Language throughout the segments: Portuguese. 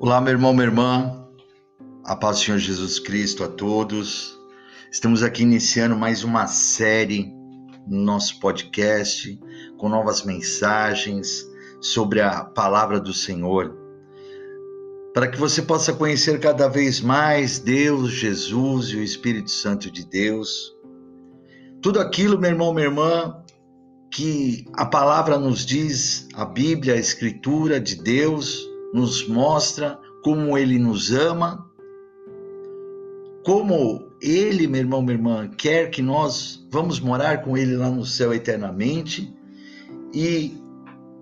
Olá, meu irmão, minha irmã, a paz do Senhor Jesus Cristo a todos. Estamos aqui iniciando mais uma série no nosso podcast com novas mensagens sobre a palavra do Senhor, para que você possa conhecer cada vez mais Deus, Jesus e o Espírito Santo de Deus. Tudo aquilo, meu irmão, minha irmã, que a palavra nos diz, a Bíblia, a Escritura de Deus, nos mostra como ele nos ama, como ele, meu irmão, minha irmã, quer que nós vamos morar com ele lá no céu eternamente. E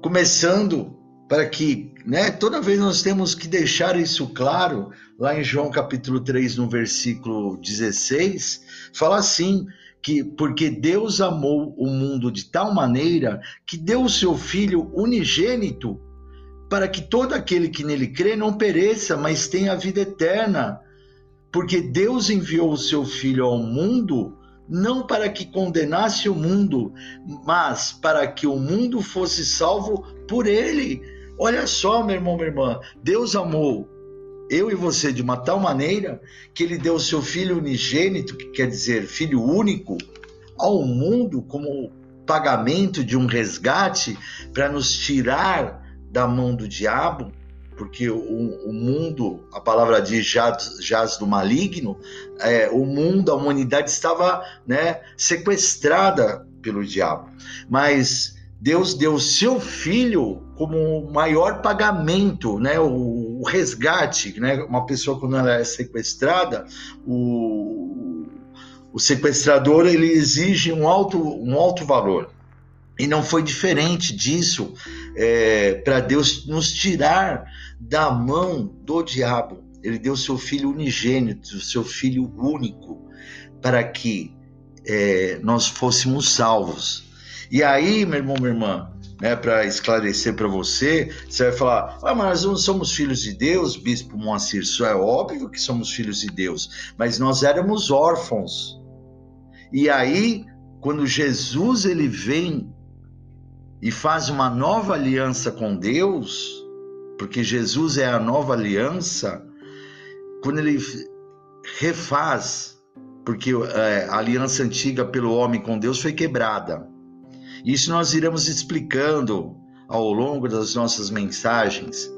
começando para que, né, toda vez nós temos que deixar isso claro, lá em João capítulo 3, no versículo 16, fala assim: que porque Deus amou o mundo de tal maneira que deu o seu filho unigênito para que todo aquele que nele crê não pereça, mas tenha a vida eterna. Porque Deus enviou o seu Filho ao mundo não para que condenasse o mundo, mas para que o mundo fosse salvo por ele. Olha só, meu irmão, minha irmã, Deus amou eu e você de uma tal maneira que ele deu o seu filho unigênito, que quer dizer filho único, ao mundo como pagamento de um resgate para nos tirar da mão do diabo, porque o, o mundo, a palavra diz, jaz, jaz do maligno, é, o mundo, a humanidade estava né, sequestrada pelo diabo. Mas Deus deu seu filho como o maior pagamento, né, o, o, resgate, né, uma pessoa quando ela é sequestrada, o, o sequestrador ele exige um alto, um alto valor. E não foi diferente disso é, para Deus nos tirar da mão do diabo. Ele deu seu filho unigênito, seu filho único, para que é, nós fôssemos salvos. E aí, meu irmão, minha irmã, né, para esclarecer para você, você vai falar: ah, mas nós não somos filhos de Deus, Bispo Moacir. Isso é óbvio que somos filhos de Deus, mas nós éramos órfãos. E aí, quando Jesus ele vem e faz uma nova aliança com Deus, porque Jesus é a nova aliança, quando ele refaz, porque é, a aliança antiga pelo homem com Deus foi quebrada. Isso nós iremos explicando ao longo das nossas mensagens.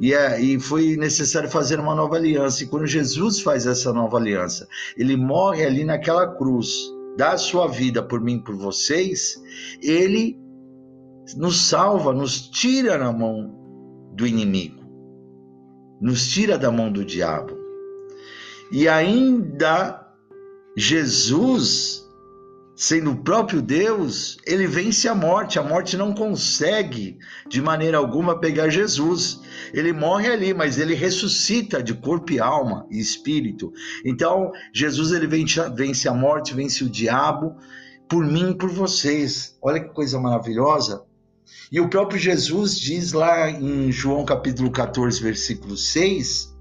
E, é, e foi necessário fazer uma nova aliança. E quando Jesus faz essa nova aliança, ele morre ali naquela cruz, dá a sua vida por mim, por vocês, ele nos salva, nos tira na mão do inimigo, nos tira da mão do diabo. E ainda Jesus, sendo o próprio Deus, ele vence a morte. A morte não consegue de maneira alguma pegar Jesus. Ele morre ali, mas ele ressuscita de corpo e alma e espírito. Então, Jesus ele vence, vence a morte, vence o diabo por mim e por vocês. Olha que coisa maravilhosa. E o próprio Jesus diz lá em João capítulo 14, versículo 6,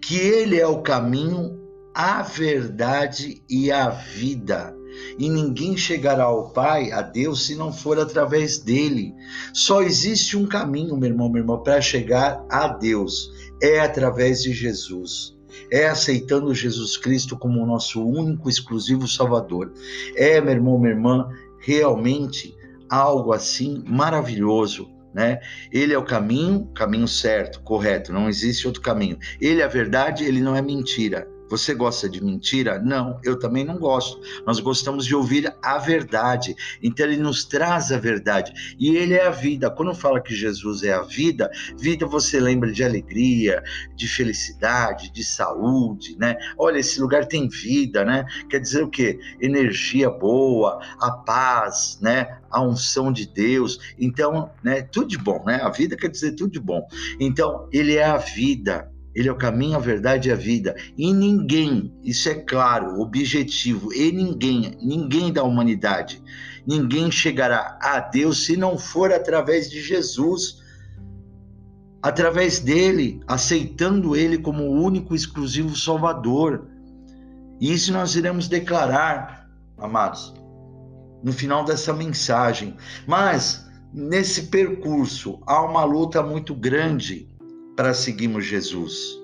que ele é o caminho, a verdade e a vida. E ninguém chegará ao Pai, a Deus, se não for através dele. Só existe um caminho, meu irmão, meu irmão, para chegar a Deus. É através de Jesus é aceitando Jesus Cristo como o nosso único, exclusivo Salvador. É, meu irmão, minha irmã, realmente algo assim maravilhoso, né? Ele é o caminho, caminho certo, correto, não existe outro caminho. Ele é a verdade, ele não é mentira. Você gosta de mentira? Não, eu também não gosto. Nós gostamos de ouvir a verdade. Então ele nos traz a verdade. E ele é a vida. Quando fala que Jesus é a vida, vida você lembra de alegria, de felicidade, de saúde, né? Olha, esse lugar tem vida, né? Quer dizer o quê? Energia boa, a paz, né? A unção de Deus. Então, né, tudo de bom, né? A vida quer dizer tudo de bom. Então, ele é a vida. Ele é o caminho, a verdade e a vida. E ninguém, isso é claro, objetivo, e ninguém, ninguém da humanidade, ninguém chegará a Deus se não for através de Jesus. Através dele, aceitando ele como o único exclusivo Salvador. E isso nós iremos declarar, amados, no final dessa mensagem. Mas nesse percurso há uma luta muito grande para seguirmos Jesus?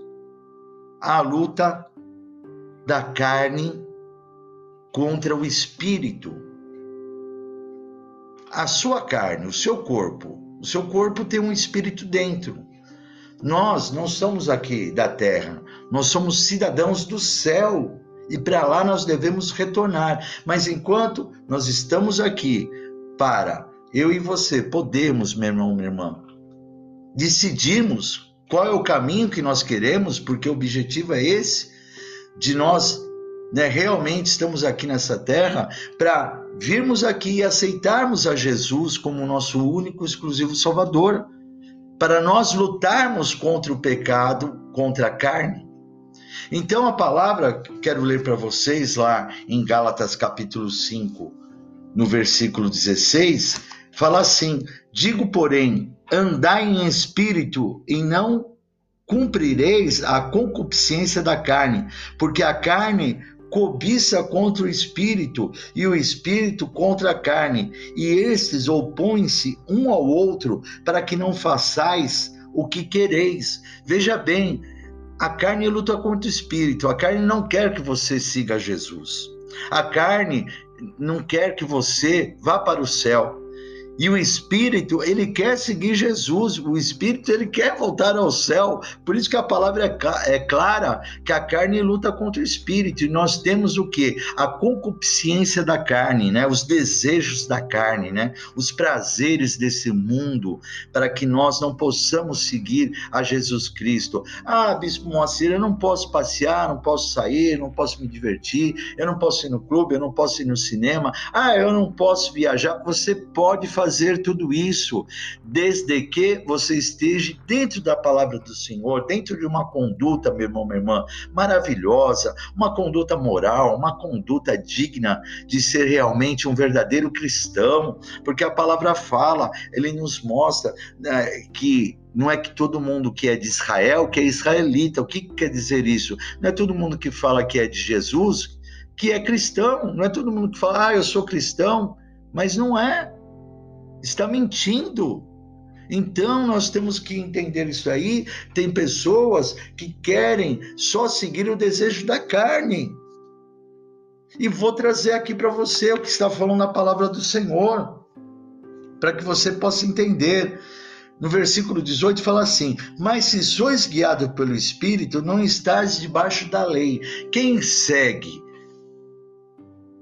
A luta da carne contra o espírito. A sua carne, o seu corpo, o seu corpo tem um espírito dentro. Nós não somos aqui da terra, nós somos cidadãos do céu e para lá nós devemos retornar. Mas enquanto nós estamos aqui para eu e você podemos, meu irmão, minha irmã, decidirmos qual é o caminho que nós queremos, porque o objetivo é esse, de nós né, realmente estamos aqui nessa terra para virmos aqui e aceitarmos a Jesus como nosso único, exclusivo Salvador, para nós lutarmos contra o pecado, contra a carne. Então a palavra, quero ler para vocês lá em Gálatas capítulo 5, no versículo 16, fala assim: Digo, porém, andai em espírito e não cumprireis a concupiscência da carne, porque a carne cobiça contra o espírito e o espírito contra a carne, e estes opõem-se um ao outro para que não façais o que quereis. Veja bem, a carne luta contra o espírito, a carne não quer que você siga Jesus. A carne não quer que você vá para o céu. E o espírito, ele quer seguir Jesus, o espírito, ele quer voltar ao céu. Por isso que a palavra é, é clara que a carne luta contra o espírito. E nós temos o que? A concupiscência da carne, né? Os desejos da carne, né? Os prazeres desse mundo, para que nós não possamos seguir a Jesus Cristo. Ah, bispo Moacir, eu não posso passear, não posso sair, não posso me divertir, eu não posso ir no clube, eu não posso ir no cinema. Ah, eu não posso viajar. Você pode fazer fazer tudo isso, desde que você esteja dentro da palavra do Senhor, dentro de uma conduta, meu irmão, minha irmã, maravilhosa, uma conduta moral, uma conduta digna de ser realmente um verdadeiro cristão, porque a palavra fala, ele nos mostra né, que não é que todo mundo que é de Israel que é israelita. O que quer dizer isso? Não é todo mundo que fala que é de Jesus que é cristão. Não é todo mundo que fala, ah, eu sou cristão, mas não é está mentindo. Então nós temos que entender isso aí. Tem pessoas que querem só seguir o desejo da carne. E vou trazer aqui para você o que está falando na palavra do Senhor, para que você possa entender. No versículo 18 fala assim: Mas se sois guiado pelo Espírito, não estás debaixo da lei. Quem segue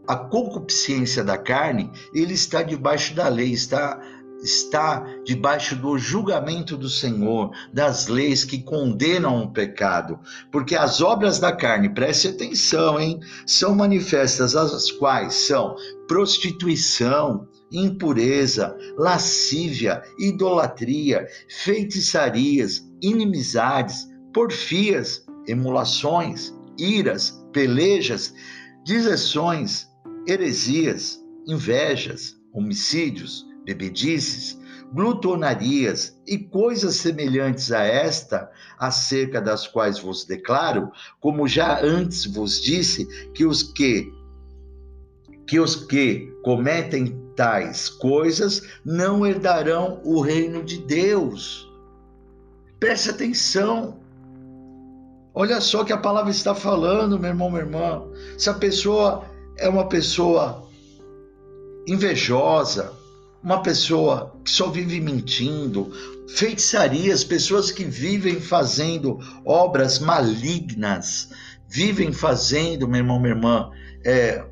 a concupiscência da carne, ele está debaixo da lei, está está debaixo do julgamento do Senhor, das leis que condenam o pecado, porque as obras da carne, preste atenção, hein, são manifestas as quais são prostituição, impureza, lascívia, idolatria, feitiçarias, inimizades, porfias, emulações, iras, pelejas, deserções, heresias, invejas, homicídios, bebedices, glutonarias e coisas semelhantes a esta, acerca das quais vos declaro, como já antes vos disse, que os que que os que cometem tais coisas não herdarão o reino de Deus. Preste atenção. Olha só que a palavra está falando, meu irmão, minha irmã. Se a pessoa é uma pessoa invejosa, uma pessoa que só vive mentindo, feitiçarias, pessoas que vivem fazendo obras malignas, vivem fazendo, meu irmão, minha irmã, é,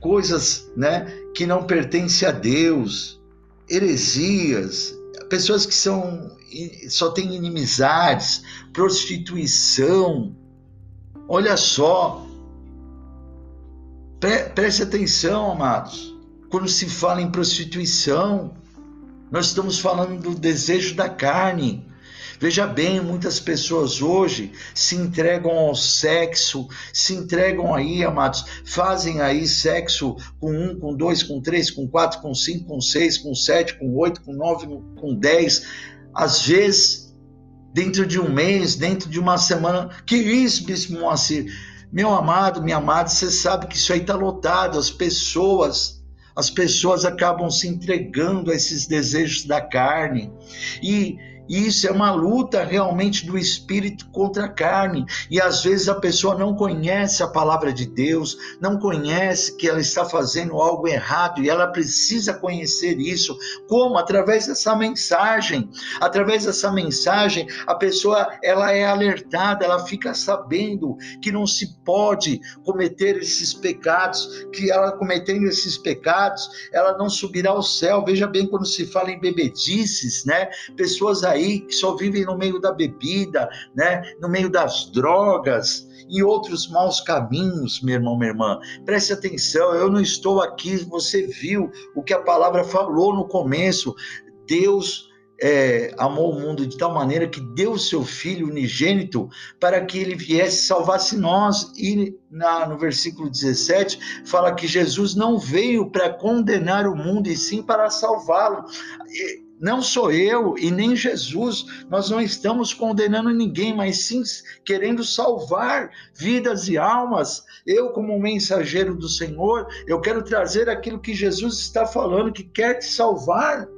coisas né, que não pertencem a Deus, heresias, pessoas que são só têm inimizades, prostituição. Olha só, Pre preste atenção, amados. Quando se fala em prostituição, nós estamos falando do desejo da carne. Veja bem, muitas pessoas hoje se entregam ao sexo, se entregam aí, amados, fazem aí sexo com um, com dois, com três, com quatro, com cinco, com seis, com sete, com oito, com nove, com dez. Às vezes, dentro de um mês, dentro de uma semana. Que isso, Bispo Moacir? Meu amado, minha amada, você sabe que isso aí está lotado, as pessoas, as pessoas acabam se entregando a esses desejos da carne. E, Isso é uma luta realmente do espírito contra a carne. E às vezes a pessoa não conhece a palavra de Deus, não conhece que ela está fazendo algo errado e ela precisa conhecer isso. Como? Através dessa mensagem. Através dessa mensagem, a pessoa ela é alertada, ela fica sabendo que não se pode cometer esses pecados, que ela cometendo esses pecados, ela não subirá ao céu. Veja bem quando se fala em bebedices, né? Pessoas aí que só vivem no meio da bebida, né? No meio das drogas e outros maus caminhos, meu irmão, minha irmã. Preste atenção, eu não estou aqui, você viu o que a palavra falou no começo. Deus é, amou o mundo de tal maneira que deu seu Filho unigênito para que ele viesse salvasse nós. E na, no versículo 17 fala que Jesus não veio para condenar o mundo, e sim para salvá-lo. Não sou eu e nem Jesus, nós não estamos condenando ninguém, mas sim querendo salvar vidas e almas. Eu, como mensageiro do Senhor, eu quero trazer aquilo que Jesus está falando, que quer te salvar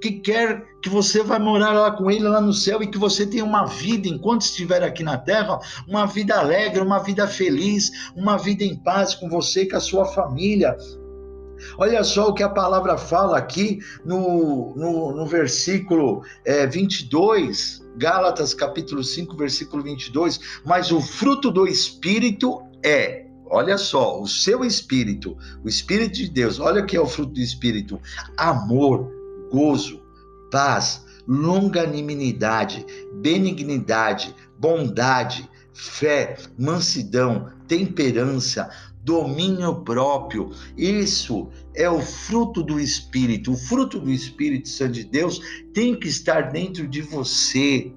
que quer que você vai morar lá com ele lá no céu e que você tenha uma vida enquanto estiver aqui na terra, uma vida alegre, uma vida feliz, uma vida em paz com você e com a sua família. Olha só o que a palavra fala aqui no, no, no versículo é, 22, Gálatas capítulo 5, versículo 22. Mas o fruto do Espírito é Olha só, o seu espírito, o espírito de Deus, olha o que é o fruto do espírito: amor, gozo, paz, longanimidade, benignidade, bondade, fé, mansidão, temperança, domínio próprio. Isso é o fruto do Espírito. O fruto do Espírito Santo de Deus tem que estar dentro de você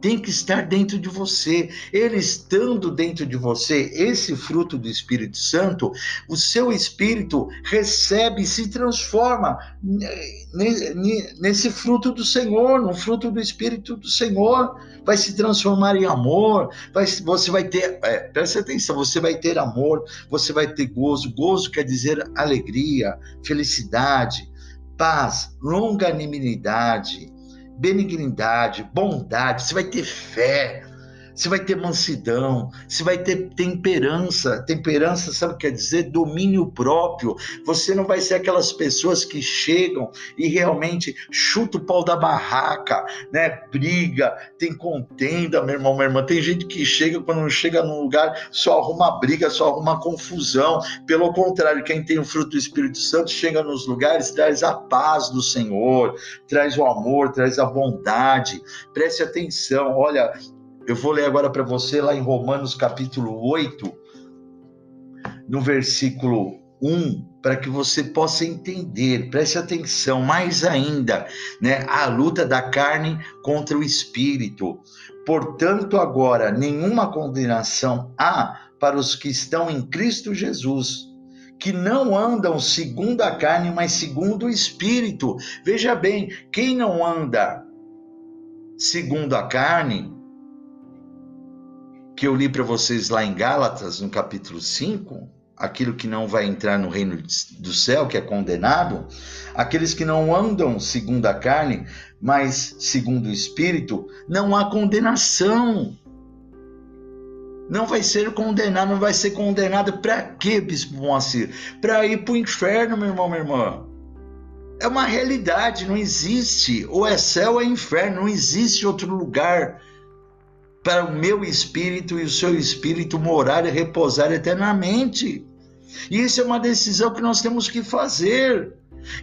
tem que estar dentro de você. Ele estando dentro de você, esse fruto do Espírito Santo, o seu espírito recebe e se transforma nesse fruto do Senhor, no fruto do Espírito do Senhor. Vai se transformar em amor, vai, você vai ter, é, presta atenção, você vai ter amor, você vai ter gozo. Gozo quer dizer alegria, felicidade, paz, longanimidade benignidade, bondade, você vai ter fé, você vai ter mansidão, você vai ter temperança. Temperança, sabe o que quer dizer? Domínio próprio. Você não vai ser aquelas pessoas que chegam e realmente chuta o pau da barraca, né? Briga, tem contenda, meu irmão, minha irmã. Tem gente que chega, quando chega num lugar, só arruma briga, só arruma confusão. Pelo contrário, quem tem o fruto do Espírito Santo chega nos lugares, traz a paz do Senhor, traz o amor, traz a bondade. Preste atenção, olha, eu vou ler agora para você lá em Romanos capítulo 8, no versículo 1, para que você possa entender, preste atenção mais ainda, né? A luta da carne contra o espírito. Portanto, agora nenhuma condenação há para os que estão em Cristo Jesus, que não andam segundo a carne, mas segundo o espírito. Veja bem, quem não anda segundo a carne, que eu li para vocês lá em Gálatas, no capítulo 5, aquilo que não vai entrar no reino do céu, que é condenado, aqueles que não andam segundo a carne, mas segundo o Espírito, não há condenação. Não vai ser condenado, não vai ser condenado para quê, Bispo Moacir? Para ir para o inferno, meu irmão, minha irmã. É uma realidade, não existe. Ou é céu ou é inferno, não existe outro lugar para o meu espírito e o seu espírito morar e repousar eternamente. E isso é uma decisão que nós temos que fazer.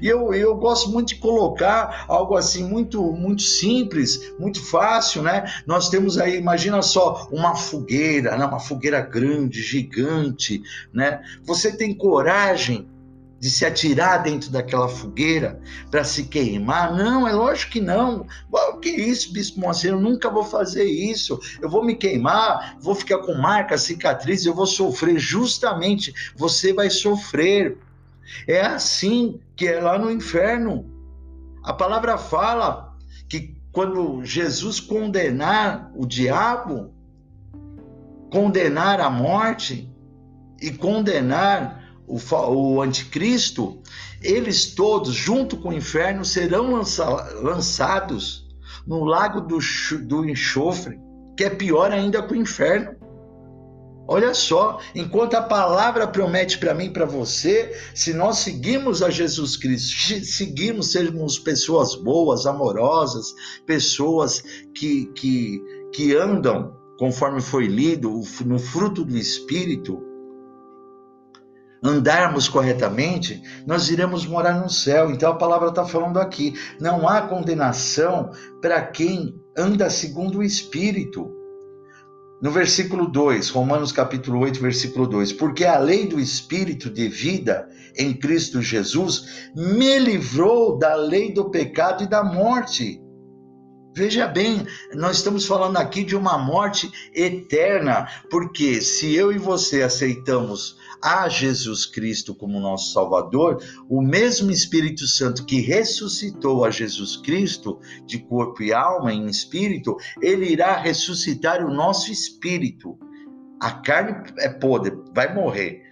E eu, eu gosto muito de colocar algo assim muito muito simples, muito fácil, né? Nós temos aí, imagina só, uma fogueira, né? uma fogueira grande, gigante, né? Você tem coragem de se atirar dentro daquela fogueira para se queimar? Não, é lógico que não. O que é isso, Bispo Moacir? Eu nunca vou fazer isso. Eu vou me queimar, vou ficar com marcas, cicatrizes, eu vou sofrer. Justamente, você vai sofrer. É assim que é lá no inferno. A palavra fala que quando Jesus condenar o diabo, condenar a morte e condenar o, o anticristo, eles todos, junto com o inferno, serão lança, lançados no lago do, do enxofre, que é pior ainda que o inferno. Olha só, enquanto a palavra promete para mim para você, se nós seguimos a Jesus Cristo, seguimos, sermos pessoas boas, amorosas, pessoas que, que, que andam, conforme foi lido, no fruto do Espírito, andarmos corretamente, nós iremos morar no céu. Então a palavra está falando aqui: não há condenação para quem anda segundo o Espírito. No versículo 2, Romanos capítulo 8, versículo 2: Porque a lei do Espírito de vida em Cristo Jesus me livrou da lei do pecado e da morte. Veja bem, nós estamos falando aqui de uma morte eterna, porque se eu e você aceitamos a Jesus Cristo como nosso Salvador, o mesmo Espírito Santo que ressuscitou a Jesus Cristo de corpo e alma em espírito, ele irá ressuscitar o nosso espírito. A carne é podre, vai morrer.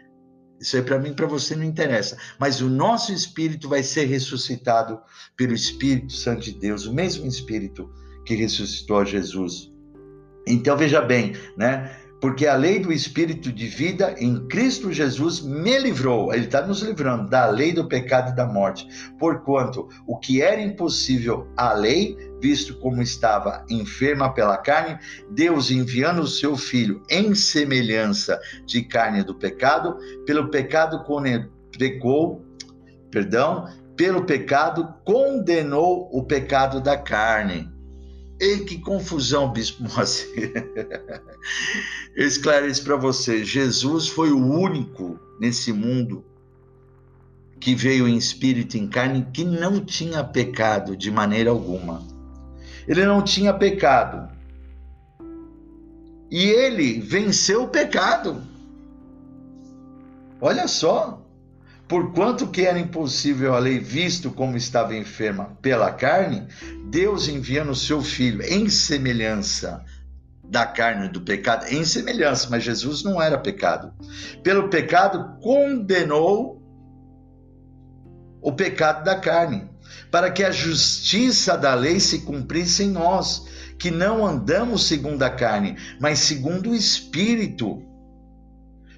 Isso aí para mim, para você não interessa. Mas o nosso espírito vai ser ressuscitado pelo Espírito Santo de Deus, o mesmo Espírito que ressuscitou a Jesus. Então veja bem, né? Porque a lei do Espírito de vida em Cristo Jesus me livrou, ele está nos livrando da lei do pecado e da morte, porquanto o que era impossível à lei, visto como estava enferma pela carne, Deus enviando o seu Filho em semelhança de carne do pecado, pelo pecado pecou, perdão, pelo pecado condenou o pecado da carne Ei, que confusão, Bispo Moacir. Eu esclareço para você: Jesus foi o único nesse mundo que veio em espírito em carne que não tinha pecado de maneira alguma. Ele não tinha pecado. E ele venceu o pecado. Olha só. Porquanto que era impossível a lei, visto como estava enferma pela carne, Deus enviando o seu filho em semelhança da carne do pecado, em semelhança, mas Jesus não era pecado. Pelo pecado condenou o pecado da carne, para que a justiça da lei se cumprisse em nós, que não andamos segundo a carne, mas segundo o espírito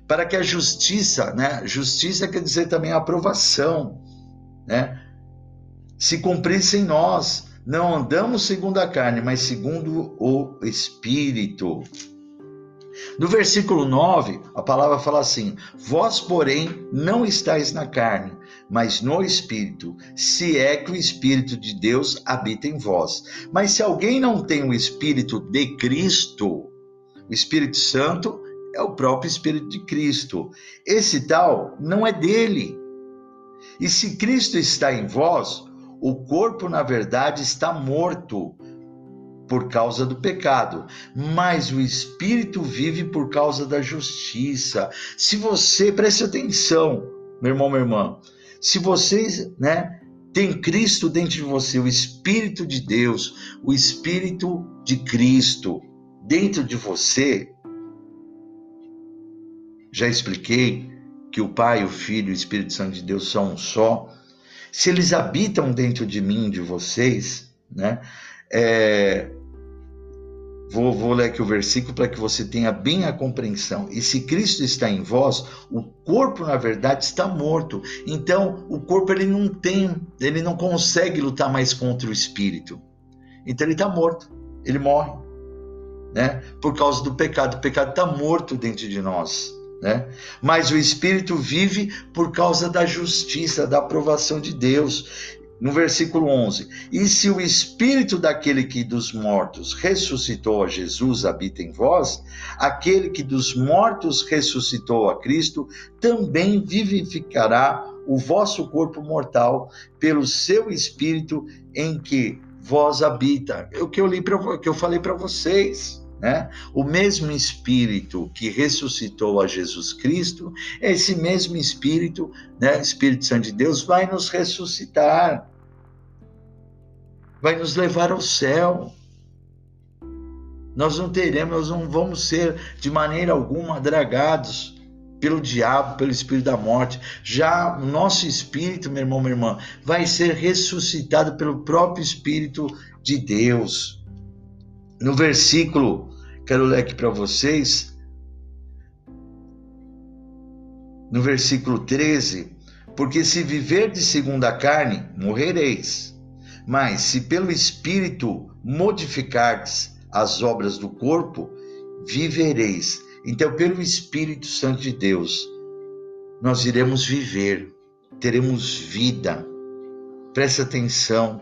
para que a justiça, né? Justiça quer dizer também aprovação, né? Se cumprisse em nós, não andamos segundo a carne, mas segundo o Espírito. No versículo 9, a palavra fala assim: Vós, porém, não estáis na carne, mas no Espírito, se é que o Espírito de Deus habita em vós. Mas se alguém não tem o Espírito de Cristo, o Espírito Santo é o próprio Espírito de Cristo. Esse tal não é dele. E se Cristo está em vós, o corpo, na verdade, está morto por causa do pecado, mas o espírito vive por causa da justiça. Se você, preste atenção, meu irmão, minha irmã, se você, né, tem Cristo dentro de você, o espírito de Deus, o espírito de Cristo dentro de você, já expliquei que o Pai, o Filho e o Espírito Santo de Deus são um só. Se eles habitam dentro de mim, de vocês, né? É, Vou, vou, ler aqui o versículo para que você tenha bem a compreensão. E se Cristo está em vós, o corpo na verdade está morto. Então, o corpo ele não tem, ele não consegue lutar mais contra o espírito. Então ele está morto, ele morre, né? Por causa do pecado. O pecado está morto dentro de nós né? Mas o espírito vive por causa da justiça, da aprovação de Deus. No versículo 11: E se o espírito daquele que dos mortos ressuscitou a Jesus habita em vós, aquele que dos mortos ressuscitou a Cristo também vivificará o vosso corpo mortal pelo seu espírito em que vós habita. É o que eu li para que eu falei para vocês. Né? O mesmo Espírito que ressuscitou a Jesus Cristo, esse mesmo Espírito, né, Espírito Santo de Deus, vai nos ressuscitar, vai nos levar ao céu. Nós não teremos, nós não vamos ser de maneira alguma dragados pelo diabo, pelo espírito da morte. Já o nosso espírito, meu irmão, minha irmã, vai ser ressuscitado pelo próprio Espírito de Deus. No versículo, quero ler aqui para vocês, no versículo 13, porque se viver de segunda carne, morrereis. Mas se pelo Espírito modificardes as obras do corpo, vivereis. Então, pelo Espírito Santo de Deus, nós iremos viver, teremos vida. Preste atenção,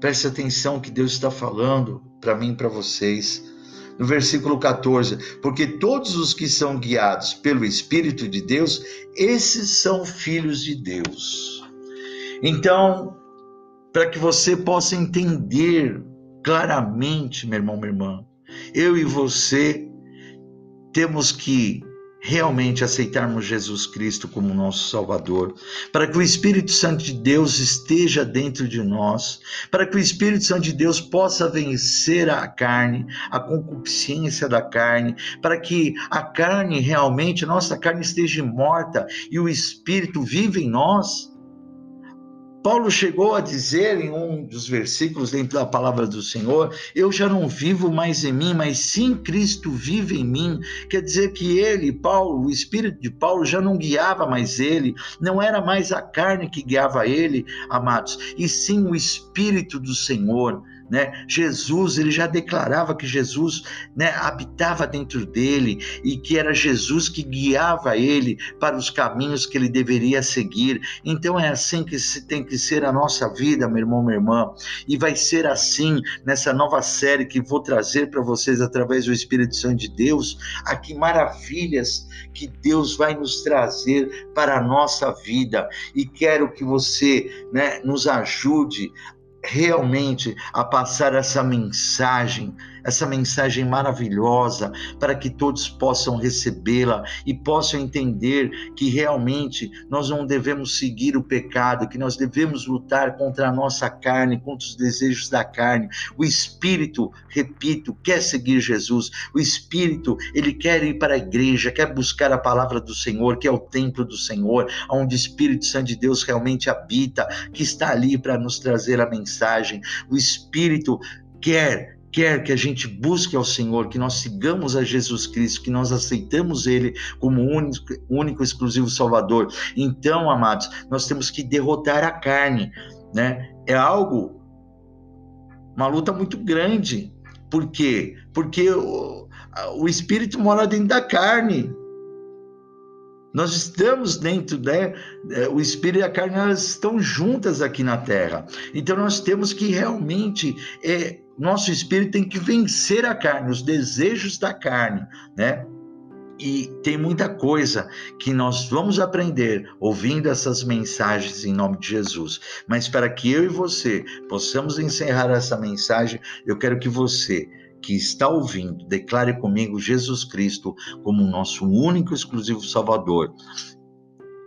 preste atenção que Deus está falando para mim e para vocês. No versículo 14, porque todos os que são guiados pelo Espírito de Deus, esses são filhos de Deus. Então, para que você possa entender claramente, meu irmão, minha irmã, eu e você temos que realmente aceitarmos Jesus Cristo como nosso Salvador, para que o Espírito Santo de Deus esteja dentro de nós, para que o Espírito Santo de Deus possa vencer a carne, a concupiscência da carne, para que a carne realmente, nossa carne esteja morta e o Espírito vive em nós. Paulo chegou a dizer em um dos versículos dentro da palavra do Senhor: Eu já não vivo mais em mim, mas sim Cristo vive em mim. Quer dizer que ele, Paulo, o espírito de Paulo já não guiava mais ele, não era mais a carne que guiava ele, amados, e sim o espírito do Senhor né? Jesus, ele já declarava que Jesus, né, habitava dentro dele e que era Jesus que guiava ele para os caminhos que ele deveria seguir. Então é assim que se tem que ser a nossa vida, meu irmão, minha irmã. E vai ser assim nessa nova série que vou trazer para vocês através do Espírito Santo de Deus, aqui maravilhas que Deus vai nos trazer para a nossa vida. E quero que você, né, nos ajude realmente a passar essa mensagem essa mensagem maravilhosa para que todos possam recebê-la e possam entender que realmente nós não devemos seguir o pecado, que nós devemos lutar contra a nossa carne, contra os desejos da carne. O espírito, repito, quer seguir Jesus. O espírito, ele quer ir para a igreja, quer buscar a palavra do Senhor, que é o templo do Senhor, onde o Espírito Santo de Deus realmente habita, que está ali para nos trazer a mensagem. O espírito quer quer que a gente busque ao Senhor, que nós sigamos a Jesus Cristo, que nós aceitamos Ele como único, único exclusivo Salvador. Então, amados, nós temos que derrotar a carne, né? É algo, uma luta muito grande. Por quê? Porque o, o Espírito mora dentro da carne. Nós estamos dentro, né? É, o espírito e a carne elas estão juntas aqui na terra. Então nós temos que realmente é, nosso espírito tem que vencer a carne, os desejos da carne, né? E tem muita coisa que nós vamos aprender ouvindo essas mensagens em nome de Jesus. Mas para que eu e você possamos encerrar essa mensagem, eu quero que você que está ouvindo, declare comigo Jesus Cristo como nosso único exclusivo Salvador.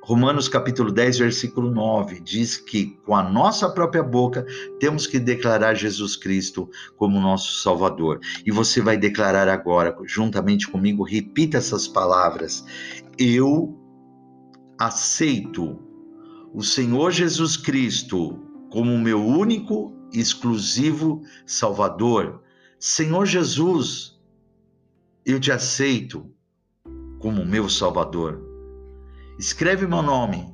Romanos capítulo 10, versículo 9 diz que com a nossa própria boca temos que declarar Jesus Cristo como nosso Salvador. E você vai declarar agora, juntamente comigo, repita essas palavras. Eu aceito o Senhor Jesus Cristo como meu único exclusivo Salvador. Senhor Jesus, eu te aceito como meu Salvador. Escreve meu nome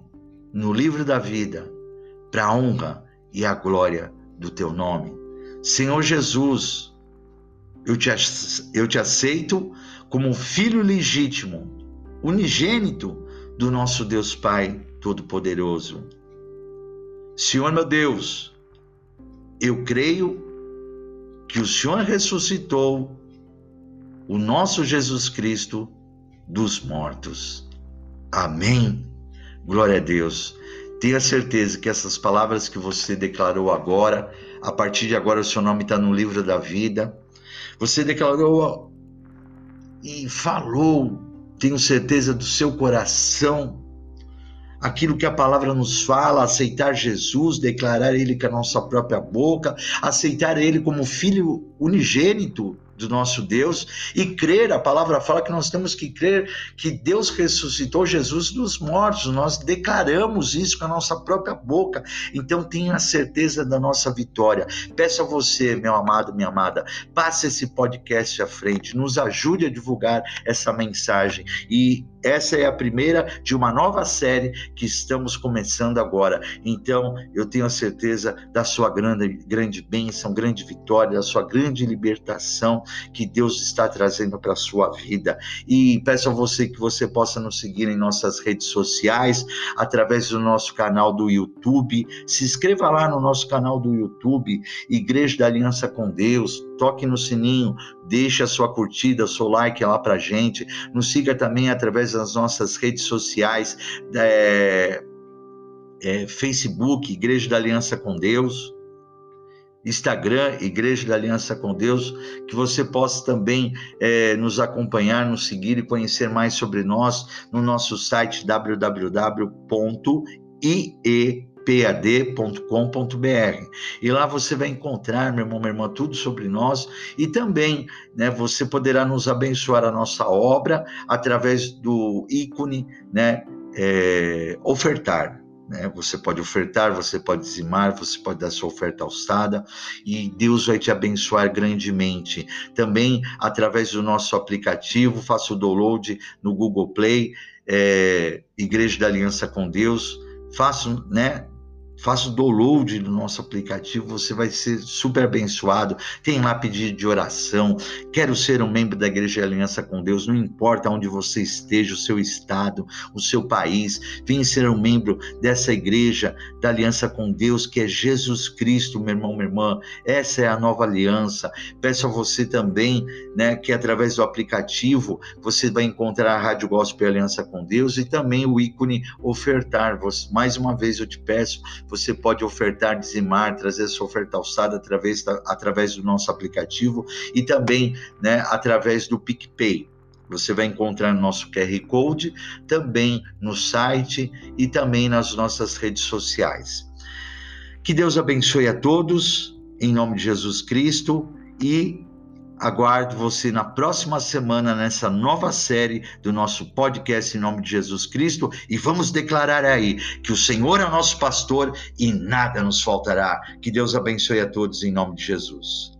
no livro da vida, para a honra e a glória do teu nome. Senhor Jesus, eu te, eu te aceito como filho legítimo, unigênito do nosso Deus Pai Todo-Poderoso. Senhor meu Deus, eu creio que o Senhor ressuscitou o nosso Jesus Cristo dos mortos. Amém. Glória a Deus. Tenha certeza que essas palavras que você declarou agora, a partir de agora o seu nome está no livro da vida. Você declarou e falou, tenho certeza do seu coração, aquilo que a palavra nos fala, aceitar Jesus, declarar Ele com a nossa própria boca, aceitar Ele como Filho unigênito do nosso Deus e crer. A palavra fala que nós temos que crer que Deus ressuscitou Jesus dos mortos. Nós declaramos isso com a nossa própria boca. Então tenha certeza da nossa vitória. Peço a você, meu amado, minha amada, passe esse podcast à frente, nos ajude a divulgar essa mensagem e essa é a primeira de uma nova série que estamos começando agora. Então, eu tenho a certeza da sua grande, grande bênção, grande vitória, da sua grande libertação que Deus está trazendo para a sua vida. E peço a você que você possa nos seguir em nossas redes sociais, através do nosso canal do YouTube. Se inscreva lá no nosso canal do YouTube, Igreja da Aliança com Deus. Toque no sininho, deixe a sua curtida, seu like lá para gente. Nos siga também através das nossas redes sociais, é, é, Facebook, Igreja da Aliança com Deus. Instagram, Igreja da Aliança com Deus, que você possa também é, nos acompanhar, nos seguir e conhecer mais sobre nós no nosso site www.iepad.com.br. E lá você vai encontrar, meu irmão, minha irmã, tudo sobre nós e também né, você poderá nos abençoar a nossa obra através do ícone né, é, ofertar. Né? Você pode ofertar, você pode dizimar, você pode dar sua oferta alçada e Deus vai te abençoar grandemente. Também através do nosso aplicativo, faça o download no Google Play, é, Igreja da Aliança com Deus. Faça, né? Faça o download do nosso aplicativo, você vai ser super abençoado. Tem lá pedido de oração. Quero ser um membro da Igreja de Aliança com Deus, não importa onde você esteja, o seu estado, o seu país. Venha ser um membro dessa igreja da Aliança com Deus, que é Jesus Cristo, meu irmão, minha irmã. Essa é a nova aliança. Peço a você também, né, que através do aplicativo você vai encontrar a Rádio Gospel Aliança com Deus e também o ícone ofertar. Mais uma vez eu te peço você pode ofertar, dizimar, trazer sua oferta alçada através, através do nosso aplicativo e também né, através do PicPay. Você vai encontrar no nosso QR Code, também no site e também nas nossas redes sociais. Que Deus abençoe a todos, em nome de Jesus Cristo, e Aguardo você na próxima semana nessa nova série do nosso podcast em nome de Jesus Cristo e vamos declarar aí que o Senhor é o nosso pastor e nada nos faltará. Que Deus abençoe a todos em nome de Jesus.